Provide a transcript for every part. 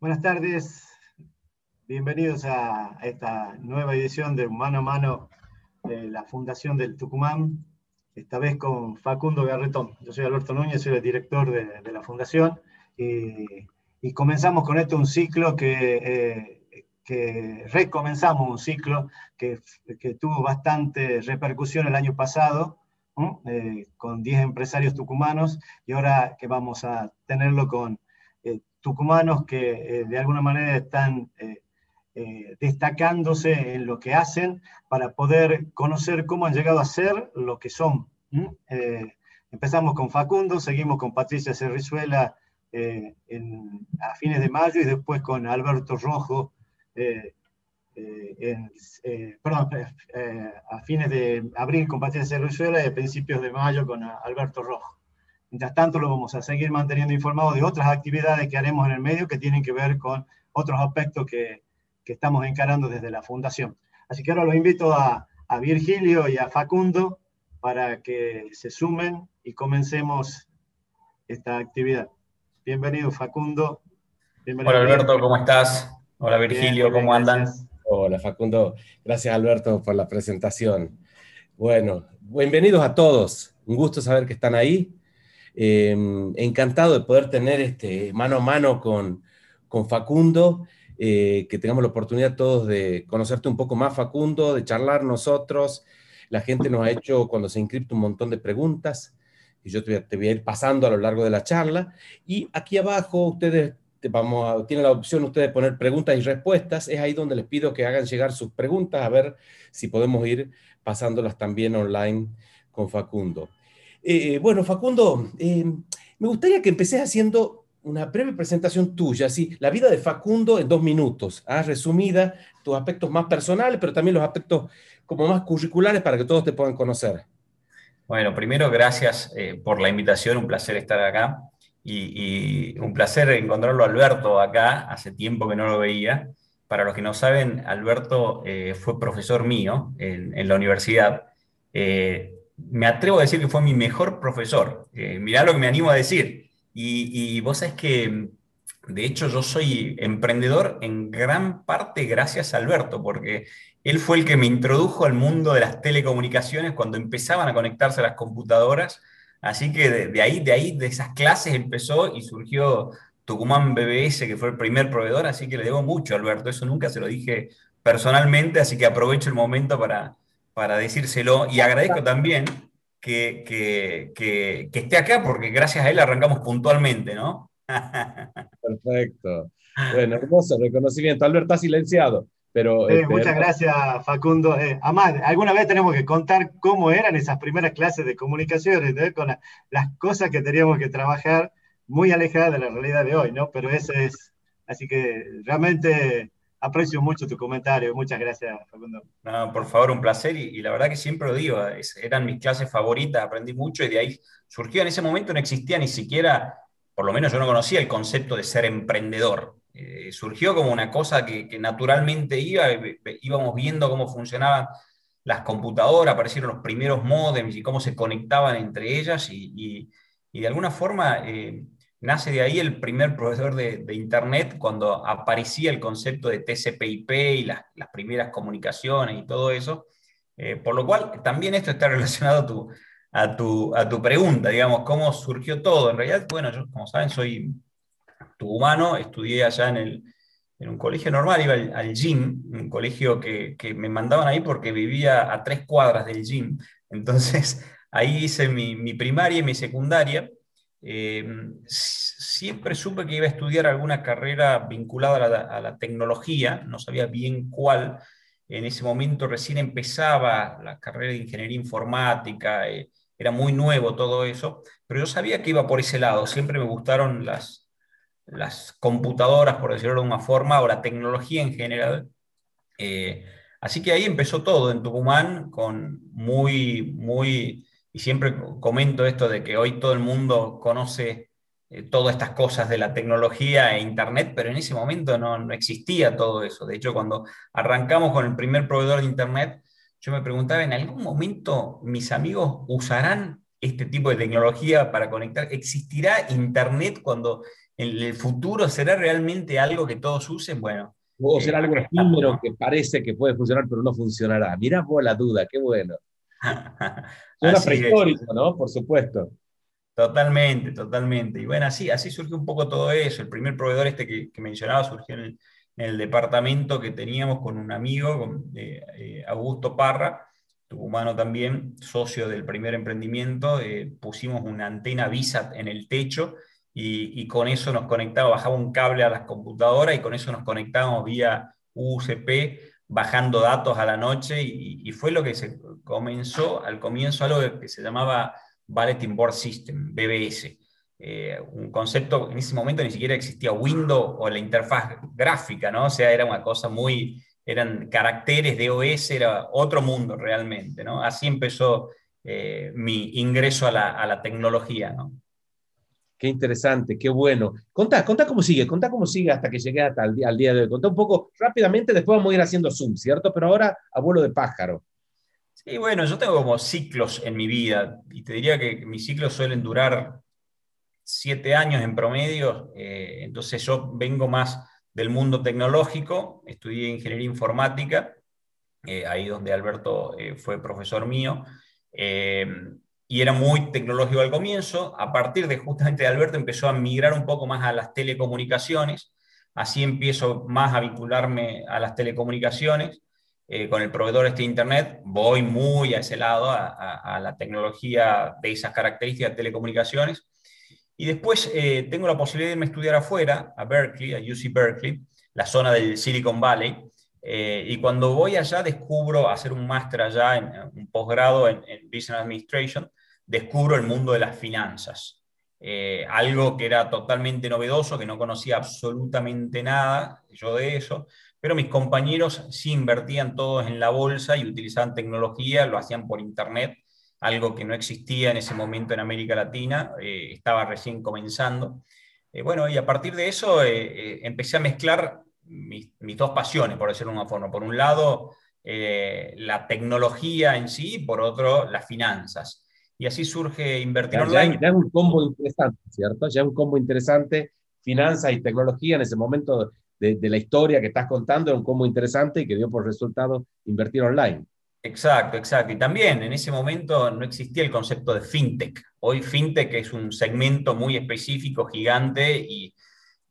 Buenas tardes, bienvenidos a esta nueva edición de Mano a Mano de la Fundación del Tucumán, esta vez con Facundo Garretón. Yo soy Alberto Núñez, soy el director de, la Fundación y, comenzamos con esto un ciclo que, eh, que recomenzamos un ciclo que, que, tuvo bastante repercusión el año pasado, eh, con 10 empresarios tucumanos y ahora que vamos a tenerlo con tucumanos que de alguna manera están destacándose en lo que hacen para poder conocer cómo han llegado a ser lo que son. empezamos con Facundo, seguimos con Patricia Cerrizuela a fines de mayo y después con Alberto Rojo eh, eh, eh, perdón, a fines de abril con Patricia Cerruzuela y a principios de mayo con Alberto Rojo. Mientras tanto, lo vamos a seguir manteniendo informado de otras actividades que haremos en el medio que tienen que ver con otros aspectos que, que estamos encarando desde la Fundación. Así que ahora los invito a, a Virgilio y a Facundo para que se sumen y comencemos esta actividad. Bienvenido, Facundo. Bienvenido, Hola, Alberto, ¿cómo estás? Hola Virgilio, ¿cómo andan? Hola Facundo, gracias Alberto por la presentación. Bueno, bienvenidos a todos, un gusto saber que están ahí. Em, encantado de poder tener este mano a mano con, con Facundo, eh, que tengamos la oportunidad todos de conocerte un poco más, Facundo, de charlar nosotros. La gente nos ha hecho cuando se inscripta un montón de preguntas y yo te voy, a, te ir pasando a lo largo de la charla. Y aquí abajo ustedes a, tienen la opción ustedes de poner preguntas y respuestas. Es ahí donde les pido que hagan llegar sus preguntas, a ver si podemos ir pasándolas también online con Facundo. Eh, bueno, Facundo, eh, me gustaría que empecés haciendo una breve presentación tuya, así, la vida de Facundo en dos minutos, ¿ah? resumida, tus aspectos más personales, pero también los aspectos como más curriculares para que todos te puedan conocer. Bueno, primero, gracias eh, por la invitación, un placer estar acá y, un placer encontrarlo Alberto acá, hace tiempo que no lo veía. Para los que no saben, Alberto fue profesor mío en, la universidad. Me atrevo a decir que fue mi mejor profesor. Eh, mirá lo que me animo a decir. Y, y vos sabés que, de hecho, yo soy emprendedor en gran parte gracias a Alberto, porque él fue el que me introdujo al mundo de las telecomunicaciones cuando empezaban a conectarse las computadoras Así que de, ahí, de ahí, de esas clases empezó y surgió Tucumán BBS, que fue el primer proveedor, así que le debo mucho, Alberto. Eso nunca se lo dije personalmente, así que aprovecho el momento para, para decírselo y agradezco también que, que, esté acá, porque gracias a él arrancamos puntualmente, ¿no? Perfecto. Bueno, hermoso reconocimiento. Alberto, está silenciado. Pero, este, muchas gracias, Facundo. Eh, además, alguna vez tenemos que contar cómo eran esas primeras clases de comunicaciones, con las cosas que teníamos que trabajar muy alejadas de la realidad de hoy, ¿no? Pero eso es, así que realmente aprecio mucho tu comentario. Muchas gracias, Facundo. No, por favor, un placer. Y, la verdad que siempre lo digo, eran mis clases favoritas, aprendí mucho y de ahí surgió. En ese momento no existía ni siquiera, por lo menos yo no conocía el concepto de ser emprendedor. Eh, surgió como una cosa que, naturalmente iba, íbamos viendo cómo funcionaban las computadoras, aparecieron los primeros modems y cómo se conectaban entre ellas y, de alguna forma eh, nace de ahí el primer proveedor de, Internet cuando aparecía el concepto de TCP/IP y las, primeras comunicaciones y todo eso. Eh, por lo cual también esto está relacionado a tu, pregunta, digamos, cómo surgió todo. En realidad, bueno, yo como saben soy humano, estudié allá en, el, en un colegio normal, iba al, gym, un colegio que, me mandaban ahí porque vivía a tres cuadras del gym. Entonces ahí hice mi primaria y mi secundaria. Eh, siempre supe que iba a estudiar alguna carrera vinculada a la, tecnología, no sabía bien cuál. En ese momento recién empezaba la carrera de ingeniería informática, eh, era muy nuevo todo eso, pero yo sabía que iba por ese lado, siempre me gustaron las, las computadoras, por decirlo de una forma, o la tecnología en general. Eh, así que ahí empezó todo en Tucumán, con muy, muy, y siempre comento esto de que hoy todo el mundo conoce eh, todas estas cosas de la tecnología e Internet, pero en ese momento no, no existía todo eso. De hecho, cuando arrancamos con el primer proveedor de Internet, yo me preguntaba, ¿en algún momento mis amigos usarán este tipo de tecnología para conectar? ¿Existirá Internet cuando en el futuro será realmente algo que todos usen, bueno. O será algo efímero que parece que puede funcionar, pero no funcionará. Mirá vos la duda, qué bueno. Suena prehistórico, ¿no? Por supuesto. Totalmente, totalmente. Y bueno, así, así surgió un poco todo eso. El primer proveedor este que, mencionaba surgió en el, departamento que teníamos con un amigo, con, eh, eh, Augusto Parra, tucumano también, socio del primer emprendimiento. Eh, pusimos una antena VISAT en el techo y, con eso nos conectaba, bajaba un cable a las computadoras y con eso nos conectábamos vía UCP bajando datos a la noche y, fue lo que se comenzó al comienzo algo que se llamaba Bulletin Board System, BBS. Eh, un concepto, en ese momento ni siquiera existía Windows o la interfaz gráfica, ¿no? O sea, era una cosa muy, eran caracteres de OS, era otro mundo realmente, ¿no? Así empezó eh, mi ingreso a la, a la, tecnología, ¿no? Qué interesante, qué bueno. Contá, contá cómo sigue, contá cómo sigue hasta que llegué hasta al día de hoy. Contá un poco rápidamente, después vamos a ir haciendo Zoom, ¿cierto? Pero ahora, abuelo de pájaro. Sí, bueno, yo tengo como ciclos en mi vida y te diría que mis ciclos suelen durar siete años en promedio, eh, entonces yo vengo más del mundo tecnológico, estudié ingeniería informática, eh, ahí donde Alberto eh, fue profesor mío, y era muy tecnológico al comienzo, a partir de justamente de Alberto empezó a migrar un poco más a las telecomunicaciones, así empiezo más a vincularme a las telecomunicaciones, eh, con el proveedor este Internet, voy muy a ese lado, a, la tecnología de esas características de telecomunicaciones. Y después eh, tengo la posibilidad de irme a estudiar afuera, a Berkeley, a UC Berkeley, la zona del Silicon Valley. Eh, y cuando voy allá descubro hacer un máster allá, en, un posgrado en, Business Administration, descubro el mundo de las finanzas. algo que era totalmente novedoso, que no conocía absolutamente nada yo de eso, pero mis compañeros sí invertían todos en la bolsa y utilizaban tecnología, lo hacían por Internet, algo que no existía en ese momento en América Latina, eh, estaba recién comenzando. Eh, bueno, y a partir de eso eh, empecé a mezclar mis, dos pasiones, por decirlo de una forma. Por un lado, la tecnología en sí, por otro, las finanzas. Y así surge Invertir Online. Ya, un combo interesante, ¿cierto? Ya un combo interesante, finanzas y tecnología en ese momento de, la historia que estás contando, un combo interesante y que dio por resultado invertir online. Exacto, exacto. Y también en ese momento no existía el concepto de fintech. Hoy fintech es un segmento muy específico, gigante, y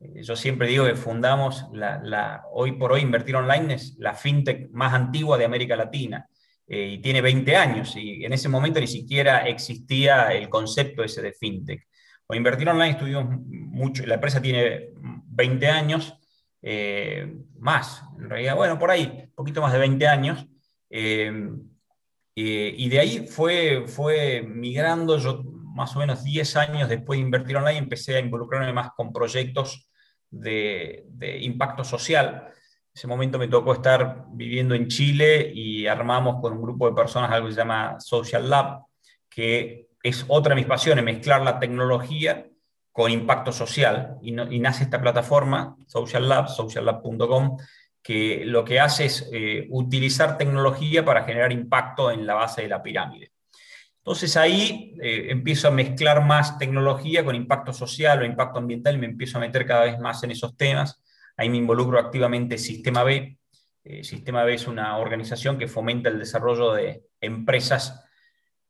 eh, yo siempre digo que fundamos la, hoy por hoy invertir online es la fintech más antigua de América Latina. Eh, y tiene 20 años, y en ese momento ni siquiera existía el concepto ese de fintech. O invertir online estuvimos mucho, la empresa tiene 20 años, eh, más, en realidad, bueno, por ahí, un poquito más de 20 años. Eh, y de ahí fue, fue migrando, yo más o menos 10 años después de invertir online, empecé a involucrarme más con proyectos de impacto social. Ese momento me tocó estar viviendo en Chile y armamos con un grupo de personas algo que se llama Social Lab, que es otra de mis pasiones, mezclar la tecnología con impacto social y, nace esta plataforma, Social Lab, sociallab.com, que lo que hace es eh, utilizar tecnología para generar impacto en la base de la pirámide. Entonces ahí eh, empiezo a mezclar más tecnología con impacto social o impacto ambiental y me empiezo a meter cada vez más en esos temas. Ahí me involucro activamente Sistema B. Eh, Sistema B es una organización que fomenta el desarrollo de empresas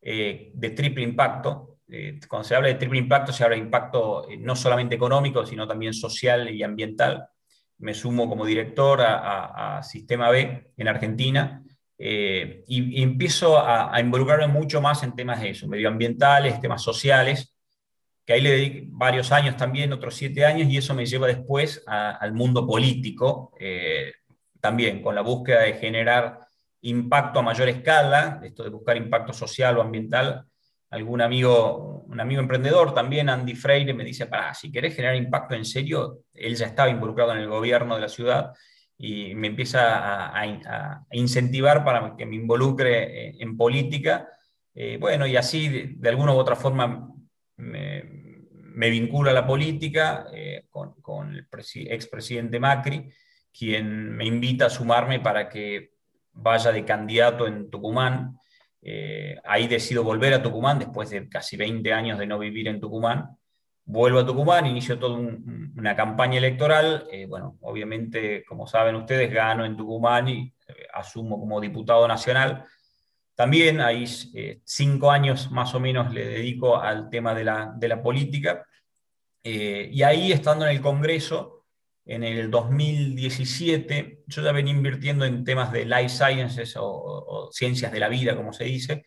de triple impacto, eh, cuando se habla de triple impacto, se habla de impacto eh, no solamente económico, sino también social y ambiental. Me sumo como director a, Sistema B en Argentina eh, y, empiezo a, involucrarme mucho más en temas de eso, medioambientales, temas sociales, que ahí le dediqué varios años también, otros siete años, y eso me lleva después al mundo político, también con la búsqueda de generar impacto a mayor escala, esto de buscar impacto social o ambiental algún amigo, un amigo emprendedor también, Andy Freire, me dice, para, si querés generar impacto en serio, él ya estaba involucrado en el gobierno de la ciudad y me empieza a, incentivar para que me involucre eh, en política. Eh, bueno, y así de, alguna u otra forma me, me vincula a la política eh, con, con, el expresidente Macri, quien me invita a sumarme para que vaya de candidato en Tucumán eh, ahí decido volver a Tucumán después de casi 20 años de no vivir en Tucumán. vuelvo a Tucumán, inicio toda una campaña electoral. Eh, bueno, obviamente, como saben ustedes, gano en Tucumán y asumo como diputado nacional. También ahí cinco años más o menos le dedico al tema de la, de la política. y ahí, estando en el Congreso, en el 2017, yo ya venía invirtiendo en temas de life sciences o ciencias de la vida, como se dice,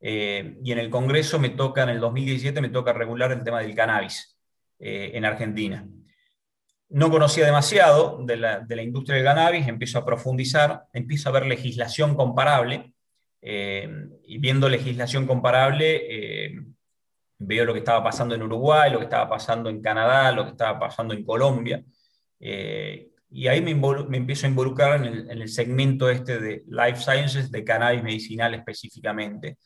eh, y en el Congreso me toca, en el 2017, me toca regular el tema del cannabis eh, en Argentina. No conocía demasiado de la, industria del cannabis, empiezo a profundizar, empiezo a ver legislación comparable, eh, y viendo legislación comparable, veo lo que estaba pasando en Uruguay, lo que estaba pasando en Canadá, lo que estaba pasando en Colombia, y ahí me, me, empiezo a involucrar en el, en el segmento este de life sciences, de cannabis medicinal específicamente.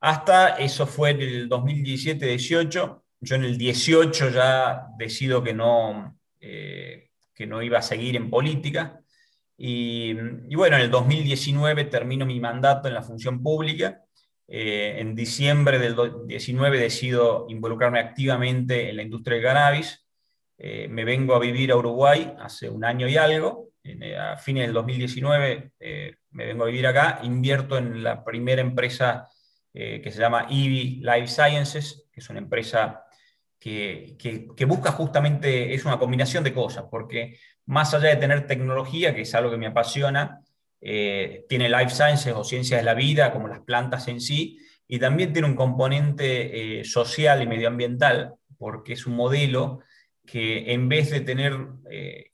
Hasta eso fue en el 2017-18. Yo en el 18 ya decido que no, eh, que no iba a seguir en política. Y, bueno, en el 2019 termino mi mandato en la función pública. Eh, en diciembre del 2019 decido involucrarme activamente en la industria del cannabis. Eh, me vengo a vivir a Uruguay hace un año y algo. a fines del 2019 me vengo a vivir acá. Invierto en la primera empresa eh, que se llama EVI Life Sciences, que es una empresa que, que, busca justamente, es una combinación de cosas, porque más allá de tener tecnología, que es algo que me apasiona, eh, tiene life sciences o ciencias de la vida, como las plantas en sí, y también tiene un componente eh, social y medioambiental, porque es un modelo que en vez de tener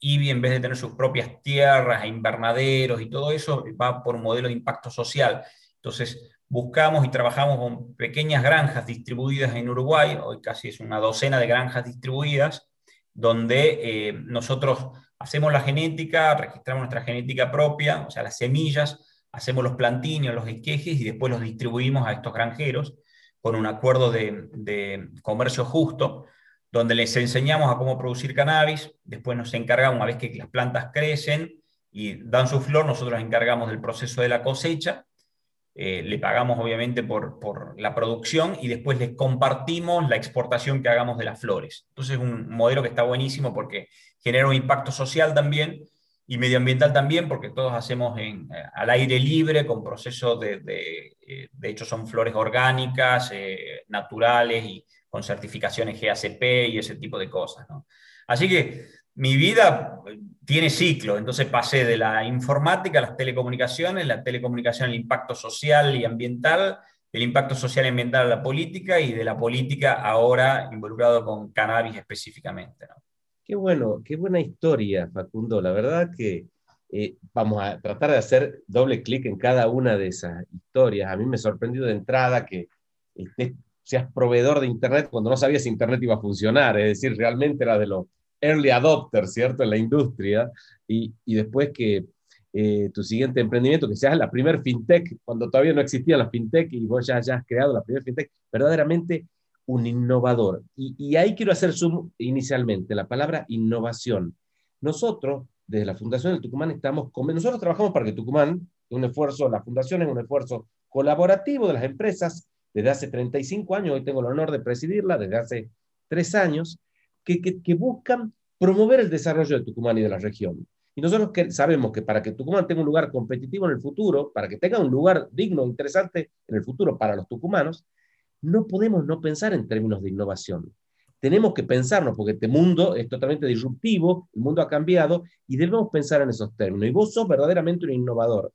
IBI, en vez de tener sus propias tierras, e invernaderos y todo eso, va por un modelo de impacto social. Entonces, buscamos y trabajamos con pequeñas granjas distribuidas en Uruguay, hoy casi es una docena de granjas distribuidas, donde eh, nosotros hacemos la genética, registramos nuestra genética propia, o sea, las semillas, hacemos los plantines, los esquejes y después los distribuimos a estos granjeros con un acuerdo de, comercio justo, donde les enseñamos a cómo producir cannabis, después nos encargamos, una vez que las plantas crecen y dan su flor, nosotros nos encargamos del proceso de la cosecha eh, le pagamos obviamente por, por, la producción y después les compartimos la exportación que hagamos de las flores. Entonces es un modelo que está buenísimo porque genera un impacto social también y medioambiental también porque todos hacemos eh, al aire libre con procesos de, de, eh, de hecho son flores orgánicas, naturales y con certificaciones GACP y ese tipo de cosas. ¿no? Así que mi vida tiene ciclo, entonces pasé de la informática a las telecomunicaciones, la telecomunicación al impacto social y ambiental, del impacto social y ambiental a la política y de la política ahora involucrado con cannabis específicamente. Qué bueno, qué buena historia, Facundo. La verdad que eh, vamos a tratar de hacer doble clic en cada una de esas historias. A mí me sorprendió de entrada que seas proveedor de Internet cuando no sabías si Internet iba a funcionar, es decir, realmente era de los early adopter, ¿cierto? En la industria, y, y después que eh, tu siguiente emprendimiento, que seas la primer fintech, cuando todavía no existía la fintech y vos ya hayas creado la primera fintech, verdaderamente un innovador. Y, ahí quiero hacer zoom inicialmente, la palabra innovación. Nosotros, desde la Fundación del Tucumán, estamos con, nosotros trabajamos para que Tucumán, un esfuerzo, la Fundación es un esfuerzo colaborativo de las empresas desde hace 35 años, hoy tengo el honor de presidirla desde hace tres años, que, buscan promover el desarrollo de Tucumán y de la región. Y nosotros que sabemos que para que Tucumán tenga un lugar competitivo en el futuro, para que tenga un lugar digno, interesante en el futuro para los tucumanos, no podemos no pensar en términos de innovación. Tenemos que pensarnos, porque este mundo es totalmente disruptivo, el mundo ha cambiado y debemos pensar en esos términos. Y vos sos verdaderamente un innovador.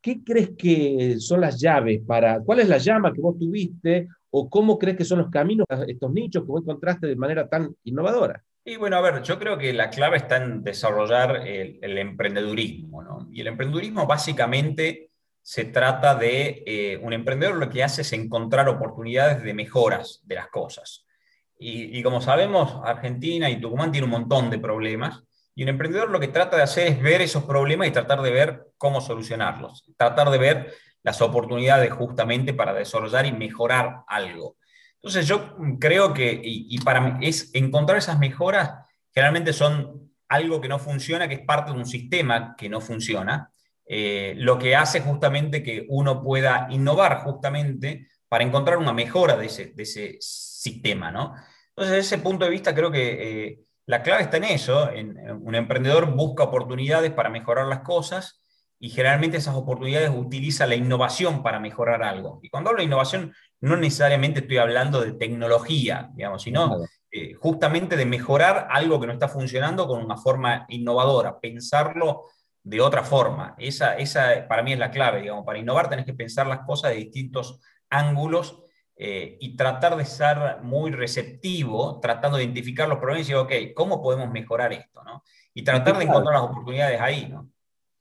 ¿Qué crees que son las llaves para, cuál es la llama que vos tuviste o cómo crees que son los caminos estos nichos que vos encontraste de manera tan innovadora? Y bueno, a ver, yo creo que la clave está en desarrollar el, emprendedurismo, ¿no? Y el emprendedurismo básicamente se trata de eh, un emprendedor lo que hace es encontrar oportunidades de mejoras de las cosas. Y, y, como sabemos, Argentina y Tucumán tienen un montón de problemas y un emprendedor lo que trata de hacer es ver esos problemas y tratar de ver cómo solucionarlos, tratar de ver las oportunidades justamente para desarrollar y mejorar algo. Entonces yo creo que, y, para mí, es encontrar esas mejoras, generalmente son algo que no funciona, que es parte de un sistema que no funciona, eh, lo que hace justamente que uno pueda innovar justamente para encontrar una mejora de ese, de ese sistema, ¿no? Entonces, desde ese punto de vista, creo que eh, la clave está en eso. En, un emprendedor busca oportunidades para mejorar las cosas y generalmente esas oportunidades utiliza la innovación para mejorar algo. Y cuando hablo de innovación, no necesariamente estoy hablando de tecnología, digamos, sino eh, justamente de mejorar algo que no está funcionando con una forma innovadora, pensarlo de otra forma. Esa, esa para mí es la clave, digamos, para innovar tenés que pensar las cosas de distintos ángulos eh, y tratar de ser muy receptivo, tratando de identificar los problemas y decir, ok, ¿cómo podemos mejorar esto? ¿no? Y tratar de encontrar las oportunidades ahí. ¿no?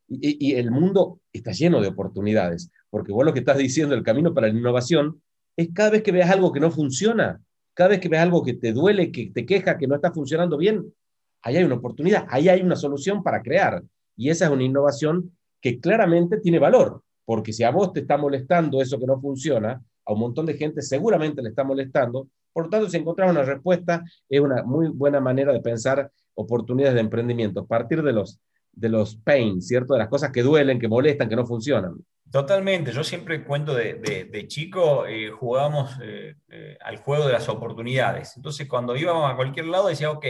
Y, el mundo está lleno de oportunidades, porque vos lo que estás diciendo, el camino para la innovación, es cada vez que veas algo que no funciona, cada vez que veas algo que te duele, que te queja, que no está funcionando bien, ahí hay una oportunidad, ahí hay una solución para crear. Y esa es una innovación que claramente tiene valor, porque si a vos te está molestando eso que no funciona, a un montón de gente seguramente le está molestando. Por lo tanto, si encontrar una respuesta, es una muy buena manera de pensar oportunidades de emprendimiento, a partir de los, de los pain, ¿cierto? De las cosas que duelen, que molestan, que no funcionan. Totalmente, yo siempre cuento de, de, chico, eh, jugábamos eh, eh, al juego de las oportunidades. Entonces, cuando íbamos a cualquier lado, decía, ok,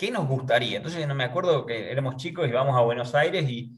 ¿qué nos gustaría? Entonces, no me acuerdo que éramos chicos y íbamos a Buenos Aires y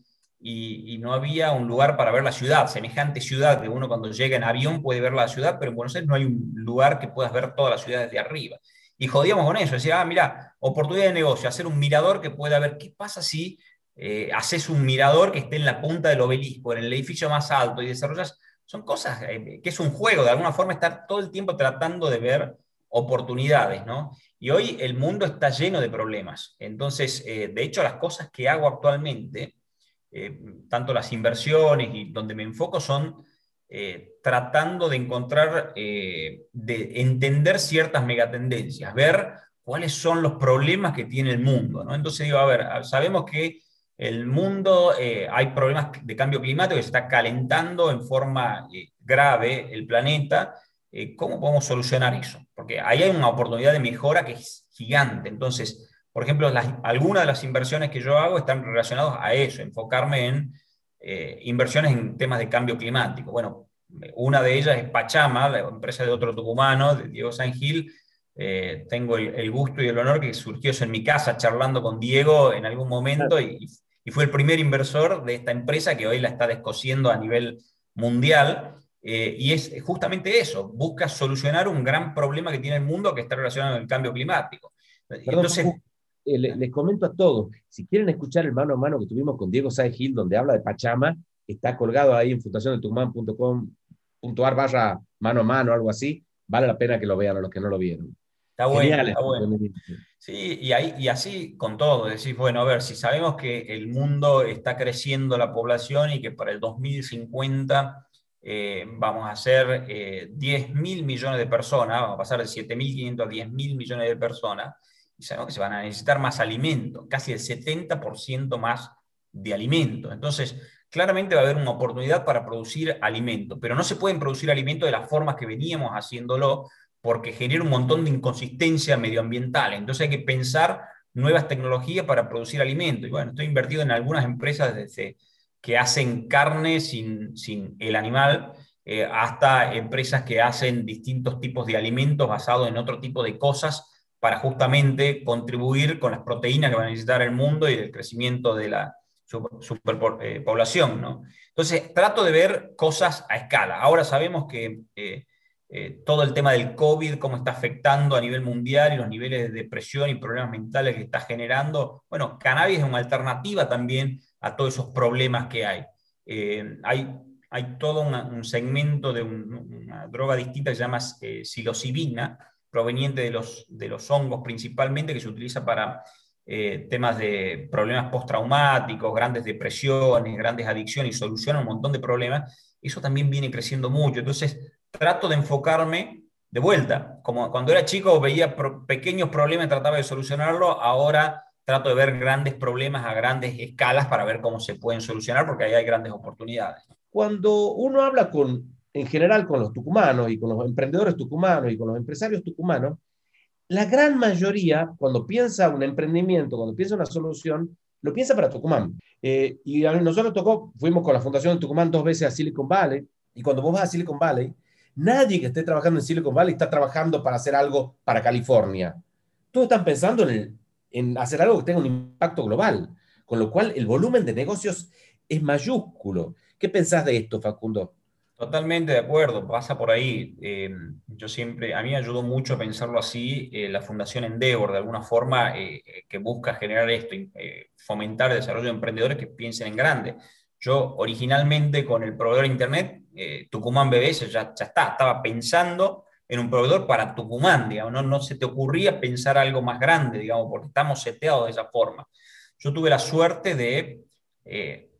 y, no había un lugar para ver la ciudad, semejante ciudad que uno cuando llega en avión puede ver la ciudad, pero en Buenos Aires no hay un lugar que puedas ver toda la ciudad desde arriba. Y jodíamos con eso, decía, ah, mira, oportunidad de negocio, hacer un mirador que pueda ver qué pasa si eh, haces un mirador que esté en la punta del obelisco, en el edificio más alto y desarrollas, son cosas eh, que es un juego, de alguna forma estar todo el tiempo tratando de ver oportunidades, ¿no? Y hoy el mundo está lleno de problemas. Entonces, eh, de hecho, las cosas que hago actualmente, eh, tanto las inversiones y donde me enfoco son eh, tratando de encontrar, de entender ciertas megatendencias, ver cuáles son los problemas que tiene el mundo. ¿no? Entonces digo, a ver, sabemos que el mundo, hay problemas de cambio climático, que se está calentando en forma grave el planeta. ¿Cómo podemos solucionar eso? Porque ahí hay una oportunidad de mejora que es gigante. Entonces, por ejemplo, algunas de las inversiones que yo hago están relacionadas a eso, enfocarme en eh, inversiones en temas de cambio climático. Bueno, una de ellas es Pachama, la empresa de otro tucumano, de Diego San Gil. Eh, tengo el, gusto y el honor que surgió eso en mi casa charlando con Diego en algún momento y, fue el primer inversor de esta empresa que hoy la está descosiendo a nivel mundial. Eh, y es justamente eso, busca solucionar un gran problema que tiene el mundo que está relacionado con el cambio climático. Entonces, eh, les, comento a todos, si quieren escuchar el mano a mano que tuvimos con Diego Saez Gil, donde habla de Pachama, está colgado ahí en fundaciondetucumán.com.ar barra mano a mano, algo así, vale la pena que lo vean a los que no lo vieron. Está bueno, está bueno. Sí, y, ahí, y así con todo, decís, bueno, a ver, si sabemos que el mundo está creciendo la población y que para el 2050 eh, vamos a ser eh, 10 mil millones de personas, vamos a pasar de 7.500 a 10 mil millones de personas, sabemos que se van a necesitar más alimento, casi el 70% más de alimento. Entonces, claramente va a haber una oportunidad para producir alimento, pero no se pueden producir alimentos de las formas que veníamos haciéndolo porque genera un montón de inconsistencia medioambiental. Entonces hay que pensar nuevas tecnologías para producir alimento. Y bueno, estoy invertido en algunas empresas desde que hacen carne sin, sin el animal, eh, hasta empresas que hacen distintos tipos de alimentos basados en otro tipo de cosas para justamente contribuir con las proteínas que va a necesitar el mundo y el crecimiento de la superpoblación. ¿no? Entonces, trato de ver cosas a escala. Ahora sabemos que eh, eh, todo el tema del COVID, cómo está afectando a nivel mundial y los niveles de depresión y problemas mentales que está generando, bueno, cannabis es una alternativa también a todos esos problemas que hay. Eh, hay, hay todo un segmento de una droga distinta que se llama psilocibina, proveniente de los, de los hongos principalmente, que se utiliza para eh, temas de problemas postraumáticos, grandes depresiones, grandes adicciones y soluciona un montón de problemas, eso también viene creciendo mucho. Entonces, trato de enfocarme de vuelta. Como cuando era chico veía pequeños problemas y trataba de solucionarlo, ahora trato de ver grandes problemas a grandes escalas para ver cómo se pueden solucionar, porque ahí hay grandes oportunidades. Cuando uno habla con en general con los tucumanos y con los emprendedores tucumanos y con los empresarios tucumanos, la gran mayoría, cuando piensa un emprendimiento, cuando piensa una solución, lo piensa para Tucumán. Eh, y a nosotros tocó, fuimos con la Fundación de Tucumán dos veces a Silicon Valley, y cuando vos vas a Silicon Valley, Nadie que esté trabajando en Silicon Valley está trabajando para hacer algo para California. Todos están pensando en, en hacer algo que tenga un impacto global, con lo cual el volumen de negocios es mayúsculo. ¿Qué pensás de esto, Facundo? Totalmente de acuerdo, pasa por ahí. Eh, yo siempre, a mí me ayudó mucho a pensarlo así, eh, la Fundación Endeavor, de alguna forma, eh, que busca generar esto, fomentar el desarrollo de emprendedores que piensen en grande. Yo originalmente con el proveedor de Internet, Tucumán BBS, ya, ya está, estaba pensando en un proveedor para Tucumán, digamos, no, no se te ocurría pensar algo más grande, digamos, porque estamos seteados de esa forma. Yo tuve la suerte de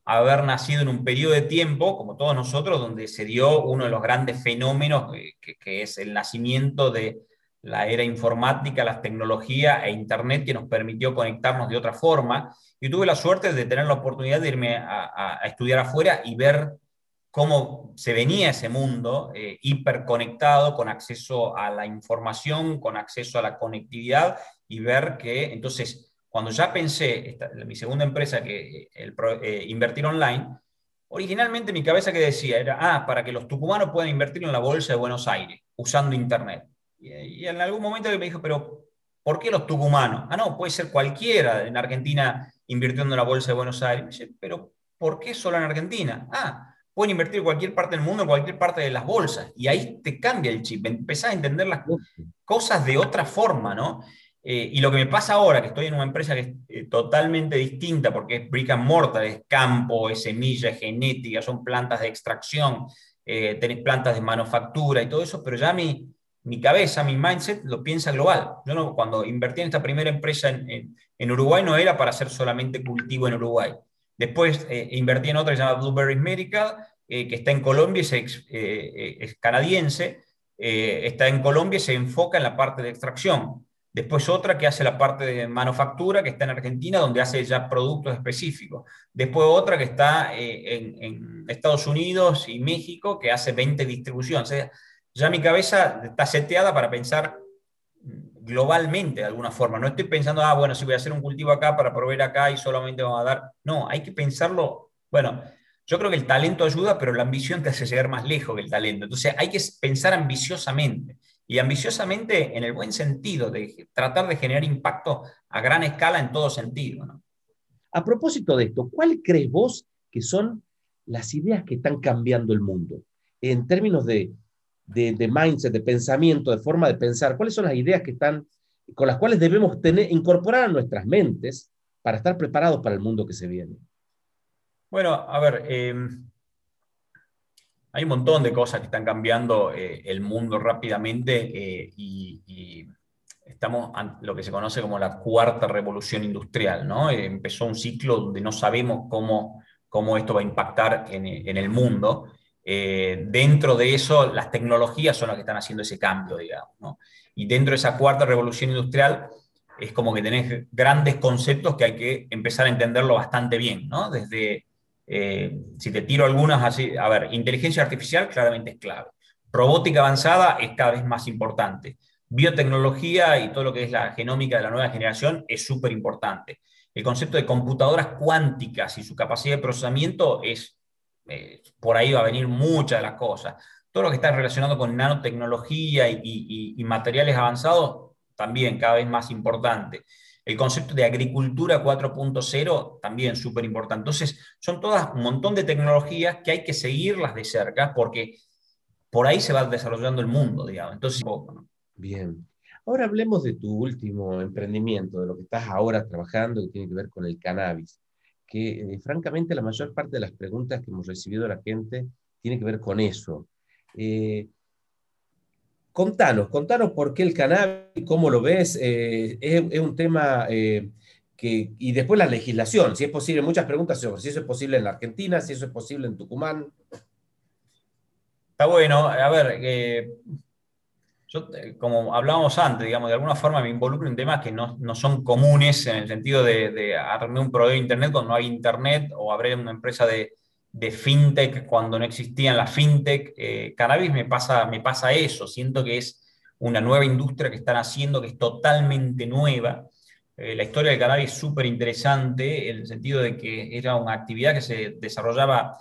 haber nacido en un periodo de tiempo, como todos nosotros, donde se dio uno de los grandes fenómenos, eh, que, es el nacimiento de la era informática, las tecnologías e Internet, que nos permitió conectarnos de otra forma. Y tuve la suerte de tener la oportunidad de irme a, estudiar afuera y ver cómo se venía ese mundo eh, hiperconectado, con acceso a la información, con acceso a la conectividad, y ver que entonces cuando ya pensé, mi segunda empresa, que el, eh, invertir online, originalmente mi cabeza que decía era, ah, para que los tucumanos puedan invertir en la bolsa de Buenos Aires, usando Internet. Y, en algún momento me dijo, pero ¿por qué los tucumanos? Ah, no, puede ser cualquiera en Argentina invirtiendo en la bolsa de Buenos Aires. Me dice, pero ¿por qué solo en Argentina? Ah, pueden invertir en cualquier parte del mundo, en cualquier parte de las bolsas. Y ahí te cambia el chip, empezás a entender las cosas de otra forma, ¿no? Eh, y lo que me pasa ahora, que estoy en una empresa que es eh, totalmente distinta, porque es brick and mortar, es campo, es semilla, es genética, son plantas de extracción, eh, tenés plantas de manufactura y todo eso, pero ya mi, mi cabeza, mi mindset lo piensa global. Yo no, cuando invertí en esta primera empresa en, en, Uruguay no era para hacer solamente cultivo en Uruguay. Después invertí en otra que se llama Blueberry Medical, que está en Colombia, es, es canadiense, está en Colombia y se enfoca en la parte de extracción Después otra que hace la parte de manufactura, que está en Argentina, donde hace ya productos específicos. Después otra que está eh, en, Estados Unidos y México, que hace 20 distribuciones. O sea, ya mi cabeza está seteada para pensar globalmente de alguna forma. No estoy pensando, ah, bueno, si voy a hacer un cultivo acá para proveer acá y solamente vamos a dar. No, hay que pensarlo. Bueno, yo creo que el talento ayuda, pero la ambición te hace llegar más lejos que el talento. Entonces hay que pensar ambiciosamente y ambiciosamente en el buen sentido, de tratar de generar impacto a gran escala en todo sentido. A propósito de esto, ¿cuál crees vos que son las ideas que están cambiando el mundo? En términos de, de, mindset, de pensamiento, de forma de pensar, ¿cuáles son las ideas que están, con las cuales debemos tener, incorporar a nuestras mentes para estar preparados para el mundo que se viene? Bueno, a ver, eh, hay un montón de cosas que están cambiando eh, el mundo rápidamente eh, y, estamos en lo que se conoce como la cuarta revolución industrial. ¿no? Empezó un ciclo donde no sabemos cómo, cómo esto va a impactar en, en el mundo. Dentro de eso, las tecnologías son las que están haciendo ese cambio, digamos. Y dentro de esa cuarta revolución industrial es como que tenés grandes conceptos que hay que empezar a entenderlo bastante bien, ¿no? Desde eh, si te tiro algunas así, a ver, inteligencia artificial claramente es clave. Robótica avanzada es cada vez más importante. Biotecnología y todo lo que es la genómica de la nueva generación es súper importante. El concepto de computadoras cuánticas y su capacidad de procesamiento es, eh, por ahí va a venir muchas de las cosas. Todo lo que está relacionado con nanotecnología y materiales avanzados, también cada vez más importante. El concepto de agricultura 4.0 también súper importante. Entonces, son todas un montón de tecnologías que hay que seguirlas de cerca porque por ahí se va desarrollando el mundo, digamos. Entonces, Bien. Ahora hablemos de tu último emprendimiento, de lo que estás ahora trabajando, que tiene que ver con el cannabis, que eh, francamente la mayor parte de las preguntas que hemos recibido de la gente tiene que ver con eso. Eh, Contanos, contanos por qué el cannabis, cómo lo ves, eh, es, un tema que, y después la legislación, si es posible, muchas preguntas si eso es posible en la Argentina, si eso es posible en Tucumán. Está bueno, a ver, yo, como hablábamos antes, digamos, de alguna forma me involucro en temas que no, son comunes en el sentido de, de un proveedor de Internet cuando no hay Internet o abrir una empresa de, de fintech cuando no existían las fintech. Eh, cannabis me pasa, me pasa eso, siento que es una nueva industria que están haciendo, que es totalmente nueva. Eh, la historia del cannabis es súper interesante en el sentido de que era una actividad que se desarrollaba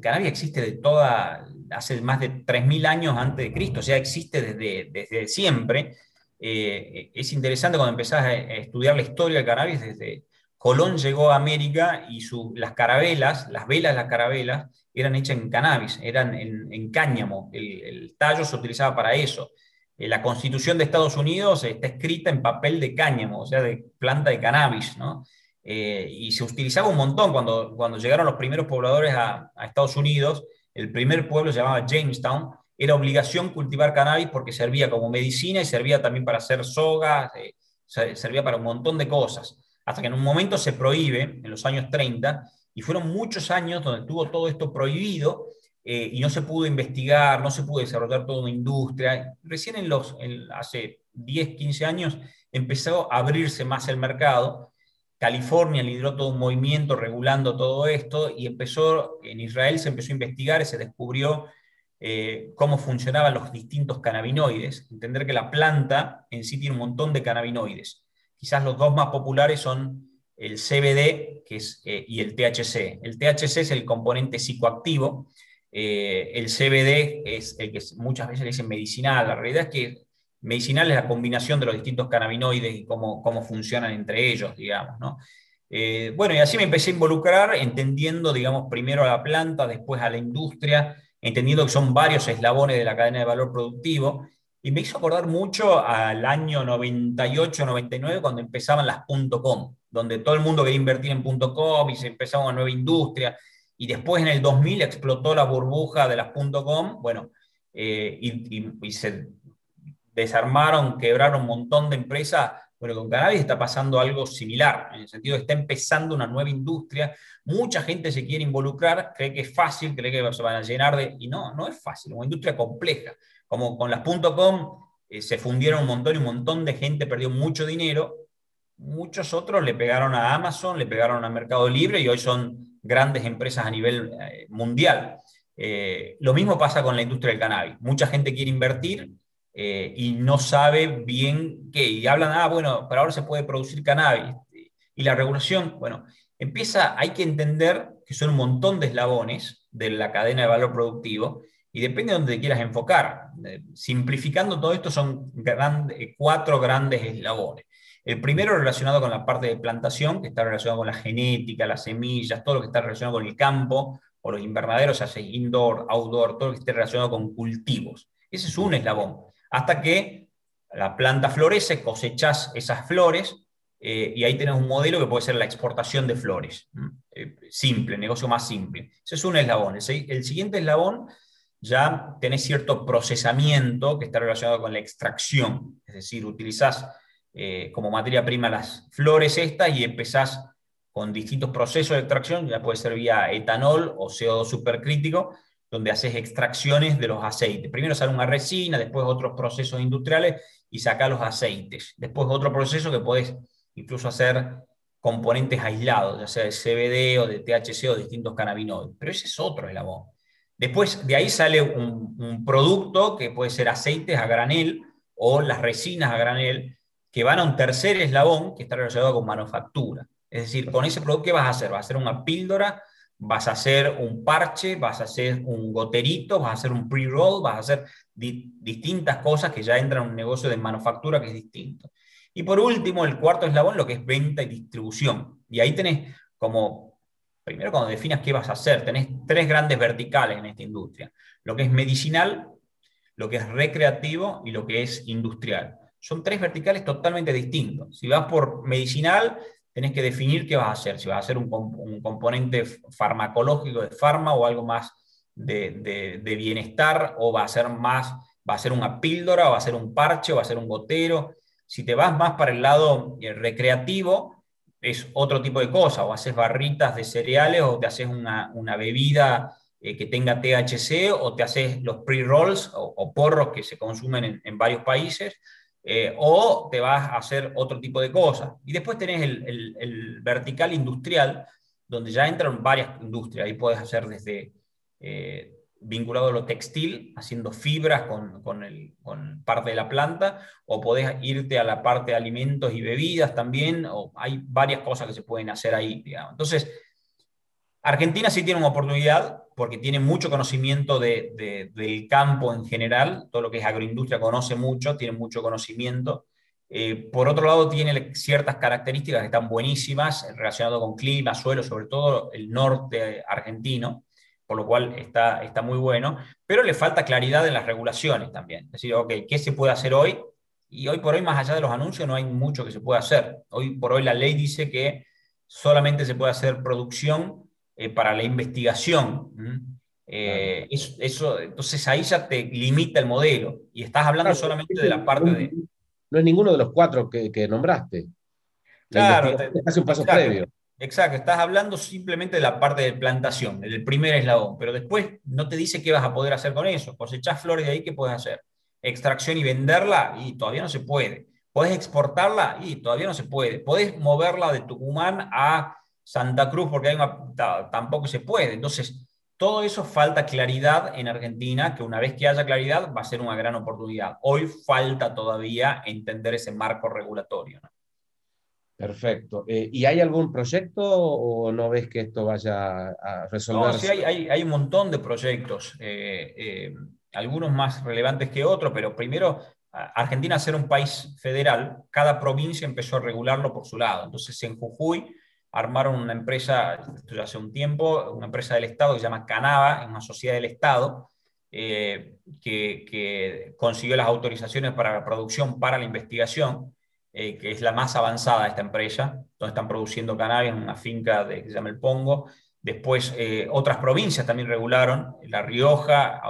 cannabis existe de toda, hace más de 3.000 años antes de Cristo, o sea, existe desde, desde siempre. Eh, es interesante cuando empezás a estudiar la historia del cannabis, desde Colón llegó a América y su, las carabelas, las velas de las carabelas, eran hechas en cannabis, eran en, cáñamo, el, tallo se utilizaba para eso. Eh, la constitución de Estados Unidos está escrita en papel de cáñamo, o sea, de planta de cannabis, ¿no? Eh, y se utilizaba un montón cuando, cuando llegaron los primeros pobladores a, Estados Unidos. El primer pueblo se llamaba Jamestown. Era obligación cultivar cannabis porque servía como medicina y servía también para hacer sogas, eh, servía para un montón de cosas. Hasta que en un momento se prohíbe, en los años 30, y fueron muchos años donde tuvo todo esto prohibido eh, y no se pudo investigar, no se pudo desarrollar toda una industria. Recién en los, hace 10, 15 años empezó a abrirse más el mercado California lideró todo un movimiento regulando todo esto y empezó, en Israel se empezó a investigar y se descubrió eh, cómo funcionaban los distintos cannabinoides, entender que la planta en sí tiene un montón de cannabinoides. Quizás los dos más populares son el CBD eh, y el THC. El THC es el componente psicoactivo, eh, el CBD es el que muchas veces le dicen medicinal, la realidad es que medicinal es la combinación de los distintos cannabinoides y cómo, cómo funcionan entre ellos, digamos, ¿no? Eh, bueno, y así me empecé a involucrar, entendiendo, digamos, primero a la planta, después a la industria, entendiendo que son varios eslabones de la cadena de valor productivo, y me hizo acordar mucho al año 98-99, cuando empezaban las .com, donde todo el mundo quería invertir en .com y se empezaba una nueva industria, y después en el 2000 explotó la burbuja de las .com, bueno, eh, y, y se desarmaron, quebraron un montón de empresas. Bueno, con cannabis está pasando algo similar, en el sentido de que está empezando una nueva industria, mucha gente se quiere involucrar, cree que es fácil, cree que se van a llenar de... Y no, no es fácil, es una industria compleja. Como con las .com eh, se fundieron un montón y un montón de gente perdió mucho dinero, muchos otros le pegaron a Amazon, le pegaron a Mercado Libre y hoy son grandes empresas a nivel eh, mundial. Eh, lo mismo pasa con la industria del cannabis. Mucha gente quiere invertir, eh, y no sabe bien qué. Y hablan, ah, bueno, pero ahora se puede producir cannabis. Y la regulación, bueno, empieza, hay que entender que son un montón de eslabones de la cadena de valor productivo y depende de donde te quieras enfocar. Eh, simplificando todo esto, son eh, cuatro grandes eslabones. El primero relacionado con la parte de plantación, que está relacionado con la genética, las semillas, todo lo que está relacionado con el campo o los invernaderos, hace indoor, outdoor, todo lo que esté relacionado con cultivos. Ese es un eslabón hasta que la planta florece, cosechas esas flores eh, y ahí tenés un modelo que puede ser la exportación de flores. Eh, simple, negocio más simple. Ese es un eslabón. El, siguiente eslabón ya tenés cierto procesamiento que está relacionado con la extracción, es decir, utilizás eh, como materia prima las flores estas y empezás con distintos procesos de extracción, ya puede ser vía etanol o CO2 supercrítico, donde haces extracciones de los aceites. Primero sale una resina, después otros procesos industriales y saca los aceites. Después otro proceso que puedes incluso hacer componentes aislados, ya sea de CBD o de THC o distintos cannabinoides. Pero ese es otro eslabón. Después de ahí sale un, un producto que puede ser aceites a granel o las resinas a granel, que van a un tercer eslabón que está relacionado con manufactura. Es decir, con ese producto, ¿qué vas a hacer? ¿Vas a hacer una píldora vas a hacer un parche, vas a hacer un goterito, vas a hacer un pre-roll, vas a hacer distintas cosas que ya entran en un negocio de manufactura que es distinto. Y por último, el cuarto eslabón, lo que es venta y distribución. Y ahí tenés como, primero cuando definas qué vas a hacer, tenés tres grandes verticales en esta industria. Lo que es medicinal, lo que es recreativo y lo que es industrial. Son tres verticales totalmente distintos. Si vas por medicinal, tenés que definir qué vas a hacer, si vas a hacer un, componente farmacológico de farma o algo más de, bienestar, o va a ser más, va a ser una píldora, o va a ser un parche, o va a ser un gotero. Si te vas más para el lado eh, recreativo, es otro tipo de cosa, o haces barritas de cereales, o te haces una, bebida eh, que tenga THC, o te haces los pre-rolls o, porros que se consumen en varios países, eh, o te vas a hacer otro tipo de cosas. Y después tenés el, vertical industrial, donde ya entran varias industrias. Ahí puedes hacer desde eh, vinculado a lo textil, haciendo fibras con, con, parte de la planta, o podés irte a la parte de alimentos y bebidas también, o hay varias cosas que se pueden hacer ahí. Entonces, Argentina sí tiene una oportunidad porque tiene mucho conocimiento del campo en general, todo lo que es agroindustria conoce mucho, tiene mucho conocimiento. Eh, por otro lado, tiene ciertas características que están buenísimas relacionadas con clima, suelo, sobre todo el norte argentino, por lo cual está, está muy bueno, pero le falta claridad en las regulaciones también. Es decir, ok, ¿qué se puede hacer hoy? Y hoy por hoy, más allá de los anuncios, no hay mucho que se pueda hacer. Hoy por hoy la ley dice que solamente se puede hacer producción eh, para la investigación. Eh, eso, entonces ahí ya te limita el modelo y estás hablando solamente de la parte de... No es ninguno de los cuatro que, nombraste. claro, te, hace un paso previo. Exacto, estás hablando simplemente de la parte de plantación, del primer eslabón, pero después no te dice qué vas a poder hacer con eso. Cosechás flores de ahí, ¿qué puedes hacer? Extracción y venderla, y todavía no se puede. ¿Puedes exportarla? Y todavía no se puede. ¿Puedes moverla de Tucumán a Santa Cruz? Porque hay tampoco se puede. Entonces, todo eso falta claridad en Argentina, que una vez que haya claridad va a ser una gran oportunidad. Hoy falta todavía entender ese marco regulatorio. Perfecto. Eh, ¿Y hay algún proyecto o no ves que esto vaya a resolverse? No, sí, hay, hay, un montón de proyectos, eh, eh, algunos más relevantes que otros, pero primero Argentina, ser un país federal, cada provincia empezó a regularlo por su lado. Entonces, en Jujuy armaron una empresa, esto ya hace un tiempo, una empresa del Estado que se llama Canava, una sociedad del Estado, eh, que, consiguió las autorizaciones para la producción, para la investigación, eh, que es la más avanzada de esta empresa, donde están produciendo cannabis en una finca de, que se llama El Pongo. Después, eh, otras provincias también regularon, La Rioja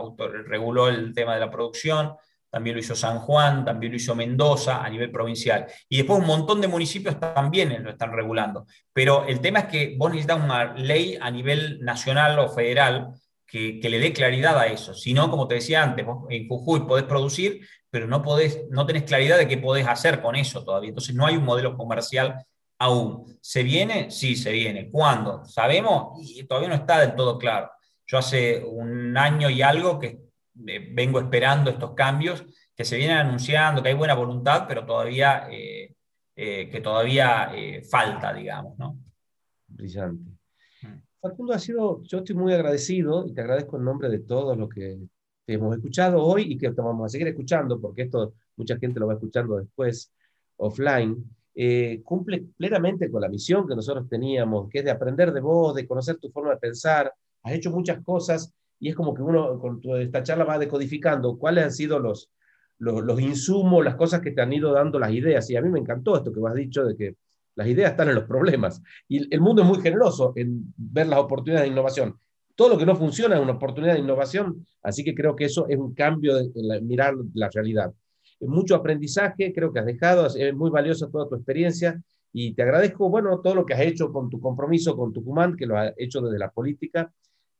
reguló el tema de la producción, también lo hizo San Juan, también lo hizo Mendoza a nivel provincial. Y después un montón de municipios también lo están regulando. Pero el tema es que vos necesitas una ley a nivel nacional o federal que, le dé claridad a eso. Si no, como te decía antes, vos en Jujuy podés producir, pero no, podés, no tenés claridad de qué podés hacer con eso todavía. Entonces no hay un modelo comercial aún. ¿Se viene? Sí, se viene. ¿Cuándo? ¿Sabemos? Y todavía no está del todo claro. Yo hace un año y algo que eh, vengo esperando estos cambios que se vienen anunciando, que hay buena voluntad, pero todavía, eh, eh, que todavía falta, digamos, ¿no? Brillante. Mm. Facundo, ha sido, yo estoy muy agradecido y te agradezco en nombre de todos los que hemos escuchado hoy y que vamos a seguir escuchando, porque esto mucha gente lo va escuchando después offline. cumple plenamente con la misión que nosotros teníamos, que es de aprender de vos, de conocer tu forma de pensar. Has hecho muchas cosas y es como que uno con esta charla va decodificando cuáles han sido los, los, insumos, las cosas que te han ido dando las ideas. Y a mí me encantó esto que has dicho de que las ideas están en los problemas. Y el mundo es muy generoso en ver las oportunidades de innovación. Todo lo que no funciona es una oportunidad de innovación, así que creo que eso es un cambio en mirar la realidad. Mucho aprendizaje, creo que has dejado, es muy valiosa toda tu experiencia y te agradezco, bueno, todo lo que has hecho con tu compromiso con Tucumán, que lo has hecho desde la política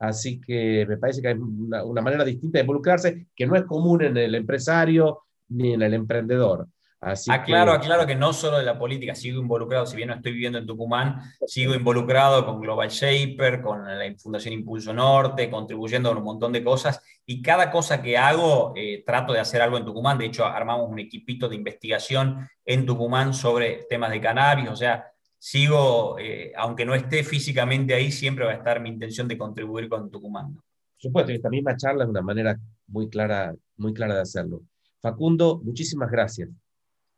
Así que me parece que hay una, manera distinta de involucrarse que no es común en el empresario ni en el emprendedor. Así aclaro, que... aclaro que no solo de la política, sigo involucrado, si bien no estoy viviendo en Tucumán, sigo involucrado con Global Shaper, con la Fundación Impulso Norte, contribuyendo a un montón de cosas, y cada cosa que hago, eh, trato de hacer algo en Tucumán, de hecho armamos un equipito de investigación en Tucumán sobre temas de cannabis, o sea, sigo, eh, aunque no esté físicamente ahí, siempre va a estar mi intención de contribuir con Tucumán. Por supuesto, y esta misma charla es una manera muy clara, muy clara de hacerlo. Facundo, muchísimas gracias.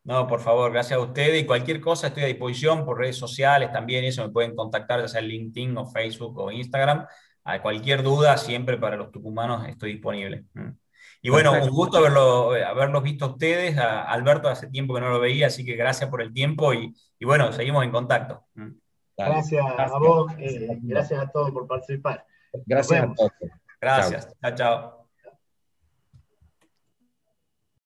No, por favor, gracias a ustedes. Y cualquier cosa estoy a disposición por redes sociales también, eso me pueden contactar, ya sea en LinkedIn o Facebook o Instagram. A cualquier duda, siempre para los tucumanos estoy disponible. Y bueno, un gusto haberlo, haberlos visto a ustedes. A Alberto hace tiempo que no lo veía, así que gracias por el tiempo y, bueno, seguimos en contacto. Gracias, a vos, eh, gracias a todos por participar. Gracias a todos. Gracias, chao. chao.